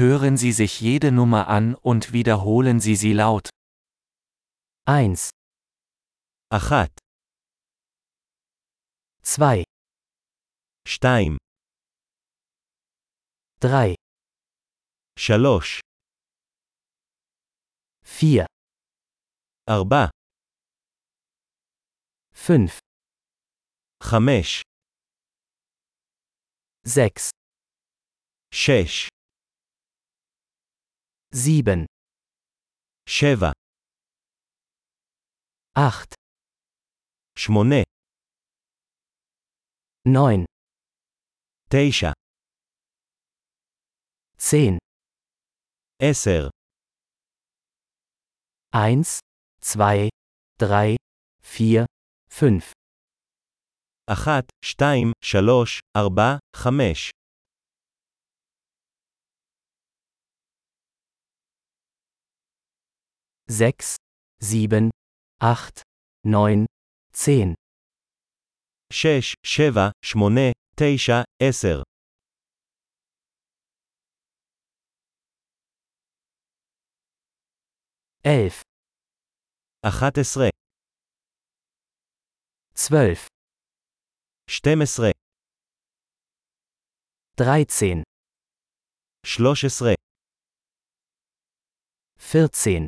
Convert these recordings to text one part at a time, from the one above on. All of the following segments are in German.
Hören Sie sich jede Nummer an und wiederholen Sie sie laut. 1, אחת, 2, שתיים, 3, שלוש, 4, ארבע, 5, חמש, 6, שש, 7, שבע, 8, שמונה, 9, תשע, 10, עשר, 1, 2, 3, 4, 5, אחת, שתיים, שלוש, ארבע, חמש, 6, 7, 8, 9, 10. 6, 7, 8, 9, 10. elf, 11, 12, 12, 13, 13, 14,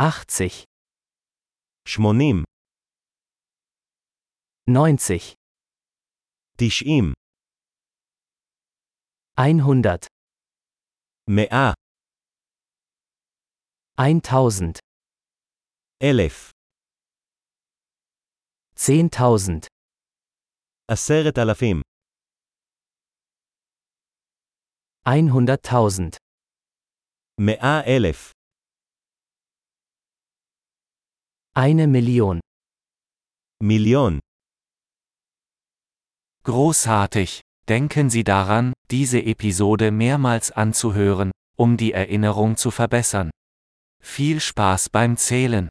80 80 90 90 100 100 1000 1000 10000 10000 100.000 100.000 Eine Million. Million. Großartig! Denken Sie daran, diese Episode mehrmals anzuhören, um die Erinnerung zu verbessern. Viel Spaß beim Zählen!